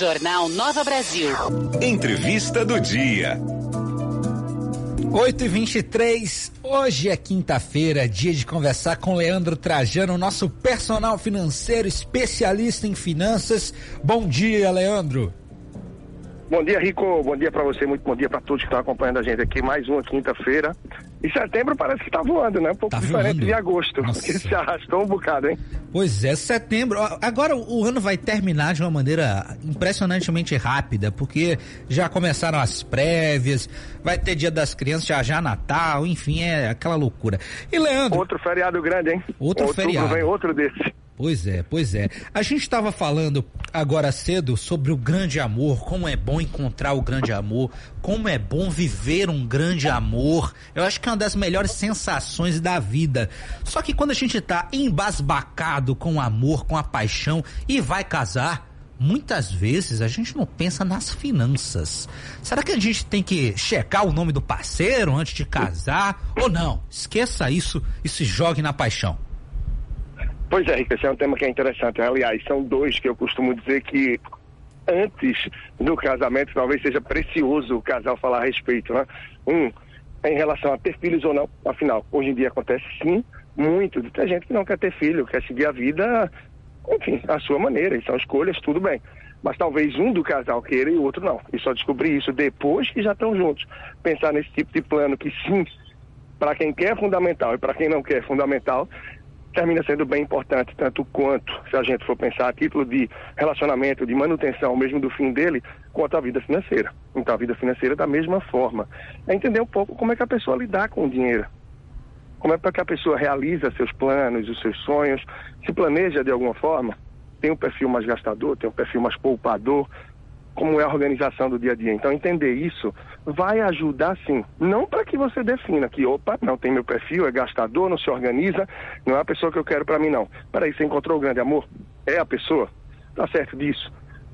Jornal Nova Brasil. Entrevista do dia. 8 e 23 hoje é quinta-feira, dia de conversar com Leandro Trajano, nosso personal financeiro especialista em finanças. Bom dia, Leandro. Bom dia, Rico. Bom dia para você, muito bom dia para todos que estão acompanhando a gente aqui. Mais uma quinta-feira. E setembro parece que está voando, né? Um pouco Tá diferente voando. de agosto, Nossa. que se arrastou um bocado, hein? Pois é, setembro. Agora o ano vai terminar de uma maneira impressionantemente rápida, porque já começaram as prévias, vai ter Dia das Crianças, já já Natal, enfim, é aquela loucura. E Leandro, Outro feriado grande, hein? Outro Outubro feriado. vem outro desse. Pois é, pois é. A gente estava falando agora cedo sobre o grande amor, como é bom encontrar o grande amor, como é bom viver um grande amor. Eu acho que é uma das melhores sensações da vida. Só que quando a gente tá embasbacado com o amor, com a paixão e vai casar, muitas vezes a gente não pensa nas finanças. Será que a gente tem que checar o nome do parceiro antes de casar? Ou não? Esqueça isso e se jogue na paixão. Pois é, Rico, esse é um tema que é interessante. Aliás, são dois que eu costumo dizer que antes do casamento talvez seja precioso o casal falar a respeito, né? Um, em relação a ter filhos ou não. Afinal, hoje em dia acontece sim muito ter gente que não quer ter filho, quer seguir a vida, enfim, à sua maneira. E são escolhas, tudo bem. Mas talvez um do casal queira e o outro não. E só descobrir isso depois que já estão juntos. Pensar nesse tipo de plano que sim, para quem quer é fundamental e para quem não quer é fundamental, termina sendo bem importante, tanto quanto, se a gente for pensar a título de relacionamento, de manutenção, mesmo do fim dele, quanto a vida financeira. Então, a vida financeira, da mesma forma. É entender um pouco como é que a pessoa lidar com o dinheiro. Como é que a pessoa realiza seus planos, os seus sonhos, se planeja de alguma forma, tem um perfil mais gastador, tem um perfil mais poupador, como é a organização do dia a dia. Então, entender isso vai ajudar sim. Não para que você defina que, opa, não tem meu perfil, é gastador, não se organiza, não é a pessoa que eu quero para mim, não. Peraí, você encontrou o grande amor? É a pessoa? Tá certo disso?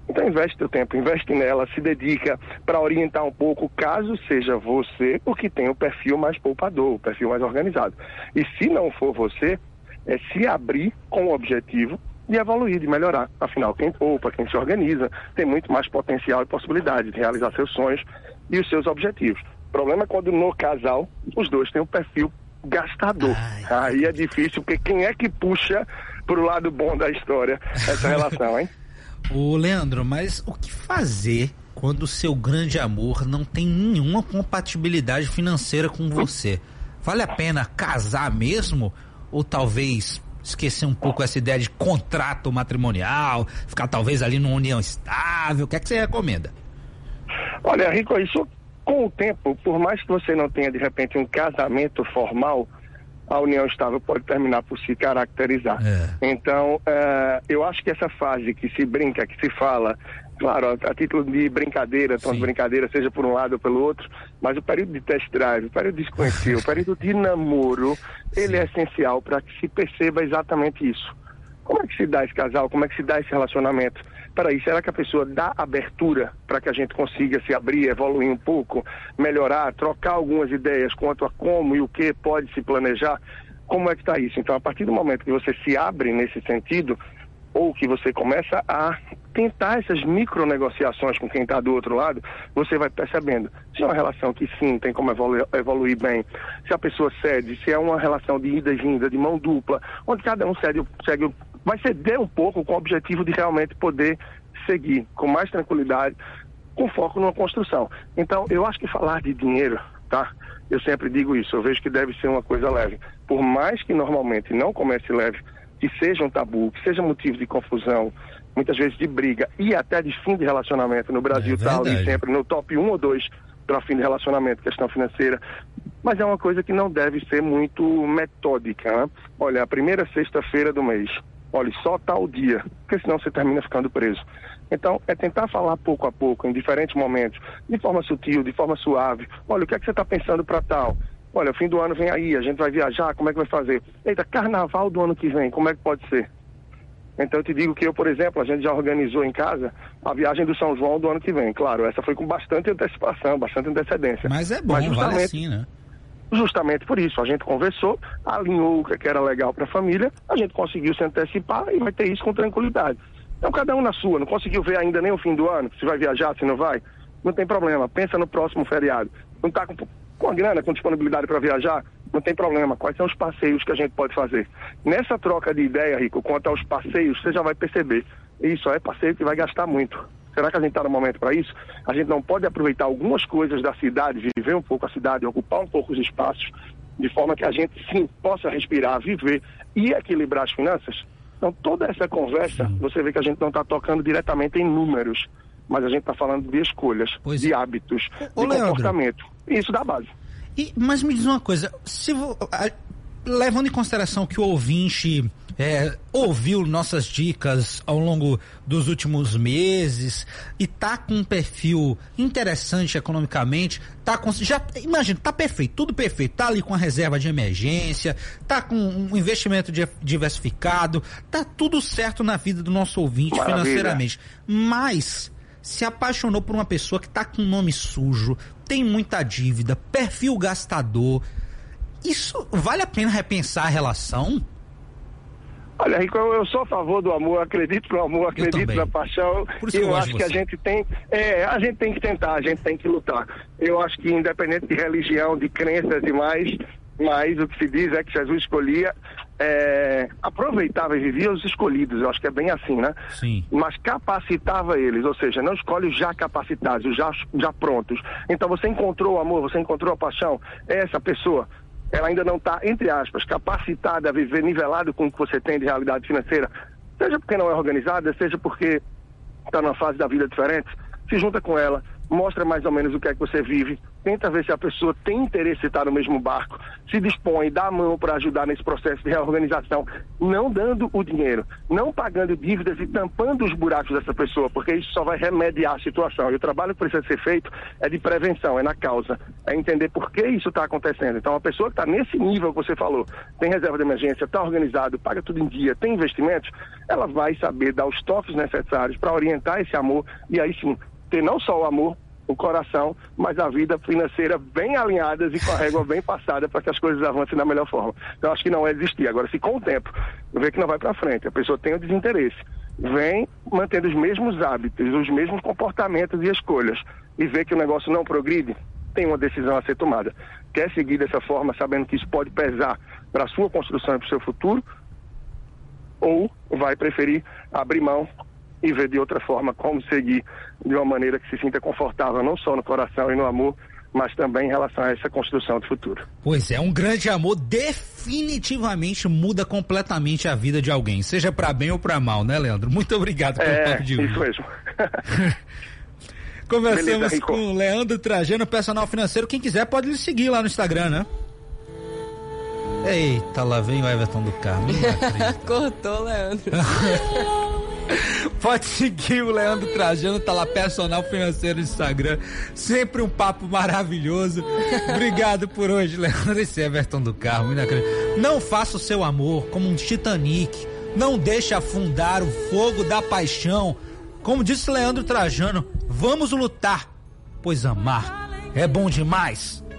Então, investe teu tempo, investe nela, se dedica para orientar um pouco, caso seja você o que tem o perfil mais poupador, o perfil mais organizado. E se não for você, é se abrir com o objetivo de evoluir, de melhorar. Afinal, quem poupa, quem se organiza, tem muito mais potencial e possibilidade de realizar seus sonhos e os seus objetivos. O problema é quando no casal os dois têm um perfil gastador. Ai. Aí é difícil, porque quem é que puxa pro lado bom da história essa relação, hein? Ô Leandro, mas o que fazer quando o seu grande amor não tem nenhuma compatibilidade financeira com você? Vale a pena casar mesmo? Ou talvez esquecer um pouco essa ideia de contrato matrimonial, ficar talvez ali numa união estável? O que é que você recomenda? Olha, Rico, isso com o tempo, por mais que você não tenha de repente um casamento formal, a união estável pode terminar por se caracterizar. É. Então, eh, eu acho que essa fase que se brinca, que se fala, claro, a, título de brincadeira, Sim. brincadeira, seja por um lado ou pelo outro, mas o período de test drive, o período de se conhecer, o período de namoro, ele é essencial para que se perceba exatamente isso. Como é que se dá esse casal? Como é que se dá esse relacionamento? Peraí, será que a pessoa dá abertura para que a gente consiga se abrir, evoluir um pouco, melhorar, trocar algumas ideias quanto a como e o que pode se planejar? Como é que está isso? Então, a partir do momento que você se abre nesse sentido, ou que você começa a tentar essas micro negociações com quem está do outro lado, você vai percebendo se é uma relação que sim tem como evolu- evoluir bem, se a pessoa cede, se é uma relação de ida e vinda, de mão dupla, onde cada um cede, segue, vai ceder um pouco com o objetivo de realmente poder seguir com mais tranquilidade, com foco numa construção. Então, eu acho que falar de dinheiro, tá? Eu sempre digo isso, eu vejo que deve ser uma coisa leve. Por mais que normalmente não comece leve, que seja um tabu, que seja motivo de confusão, muitas vezes de briga e até de fim de relacionamento. No Brasil É está ali verdade. sempre no top 1 ou 2 para fim de relacionamento, questão financeira. Mas é uma coisa que não deve ser muito metódica. Né? Olha, a primeira sexta-feira do mês, olha, só tal dia, porque senão você termina ficando preso. Então, é tentar falar pouco a pouco, em diferentes momentos, de forma sutil, de forma suave. Olha, o que é que você está pensando para tal? Olha, o fim do ano vem aí, a gente vai viajar, como é que vai fazer? Eita, carnaval do ano que vem, como é que pode ser? Então eu te digo que eu, por exemplo, a gente já organizou em casa a viagem do São João do ano que vem. Claro, essa foi com bastante antecipação, bastante antecedência. Mas é bom, Mas vale justamente- assim, né? Justamente por isso, a gente conversou, alinhou o que era legal para a família, a gente conseguiu se antecipar e vai ter isso com tranquilidade. Então, cada um na sua. Não conseguiu ver ainda nem o fim do ano, se vai viajar, se não vai. Não tem problema. Pensa no próximo feriado. Não está com, com a grana, com disponibilidade para viajar? Não tem problema. Quais são os passeios que a gente pode fazer? Nessa troca de ideia, Rico, quanto aos passeios, você já vai perceber. Isso é passeio que vai gastar muito. Será que a gente está no momento para isso? A gente não pode aproveitar algumas coisas da cidade, viver um pouco a cidade, ocupar um pouco os espaços, de forma que a gente sim possa respirar, viver e equilibrar as finanças? Então, toda essa conversa, você vê que a gente não está tocando diretamente em números, mas a gente está falando de escolhas, pois de é. hábitos, Ô, de Leandro, comportamento. E isso dá base. E, mas me diz uma coisa, se levando em consideração que o ouvinte é, ouviu nossas dicas ao longo dos últimos meses e tá com um perfil interessante economicamente, tá com, já imagina, tá perfeito, tudo perfeito, tá ali com a reserva de emergência, tá com um investimento diversificado, tá tudo certo na vida do nosso ouvinte Maravilha. financeiramente. Mas se apaixonou por uma pessoa que tá com nome sujo, tem muita dívida, perfil gastador, isso vale a pena repensar a relação? Olha, Rico, eu sou a favor do amor, acredito no amor, acredito na paixão. Por isso eu, eu acho que a gente tem, é, a gente tem que tentar, a gente tem que lutar. Eu acho que independente de religião, de crenças e mais, mas o que se diz é que Jesus escolhia, é, aproveitava e vivia os escolhidos, eu acho que é bem assim, né? Sim. Mas capacitava eles, ou seja, não escolhe os já capacitados, os já, já prontos. Então você encontrou o amor, você encontrou a paixão, é essa pessoa ela ainda não está, entre aspas, capacitada a viver nivelado com o que você tem de realidade financeira, seja porque não é organizada, seja porque está numa fase da vida diferente, se junta com ela, mostra mais ou menos o que é que você vive, tenta ver se a pessoa tem interesse em estar no mesmo barco, se dispõe, dá a mão para ajudar nesse processo de reorganização, não dando o dinheiro, não pagando dívidas e tampando os buracos dessa pessoa, porque isso só vai remediar a situação. E o trabalho que precisa ser feito é de prevenção, é na causa, é entender por que isso está acontecendo. Então, a pessoa que está nesse nível que você falou, tem reserva de emergência, está organizado, paga tudo em dia, tem investimentos, ela vai saber dar os toques necessários para orientar esse amor e aí sim ter não só o amor, o coração, mas a vida financeira bem alinhadas e com a régua bem passada para que as coisas avancem da melhor forma. Então acho que não é desistir. Agora, se com o tempo vê que não vai para frente, a pessoa tem o desinteresse, vem mantendo os mesmos hábitos, os mesmos comportamentos e escolhas e vê que o negócio não progride, tem uma decisão a ser tomada. Quer seguir dessa forma, sabendo que isso pode pesar para a sua construção e para o seu futuro, ou vai preferir abrir mão e ver de outra forma como seguir de uma maneira que se sinta confortável, não só no coração e no amor, mas também em relação a essa construção do futuro. Pois é, um grande amor definitivamente muda completamente a vida de alguém, seja para bem ou para mal, né, Leandro? Muito obrigado pelo é, papo de hoje. Isso mesmo. Conversamos Beleza, com o Leandro Trajano, personal financeiro. Quem quiser pode lhe seguir lá no Instagram, né? Eita, lá vem o Everton do Carmo. Cortou, Leandro. Pode seguir o Leandro Trajano, tá lá personal financeiro no Instagram. Sempre um papo maravilhoso. Obrigado por hoje, Leandro. Esse Everton do Carmo. Não faça o seu amor como um Titanic. Não deixe afundar o fogo da paixão. Como disse Leandro Trajano, vamos lutar, pois amar é bom demais.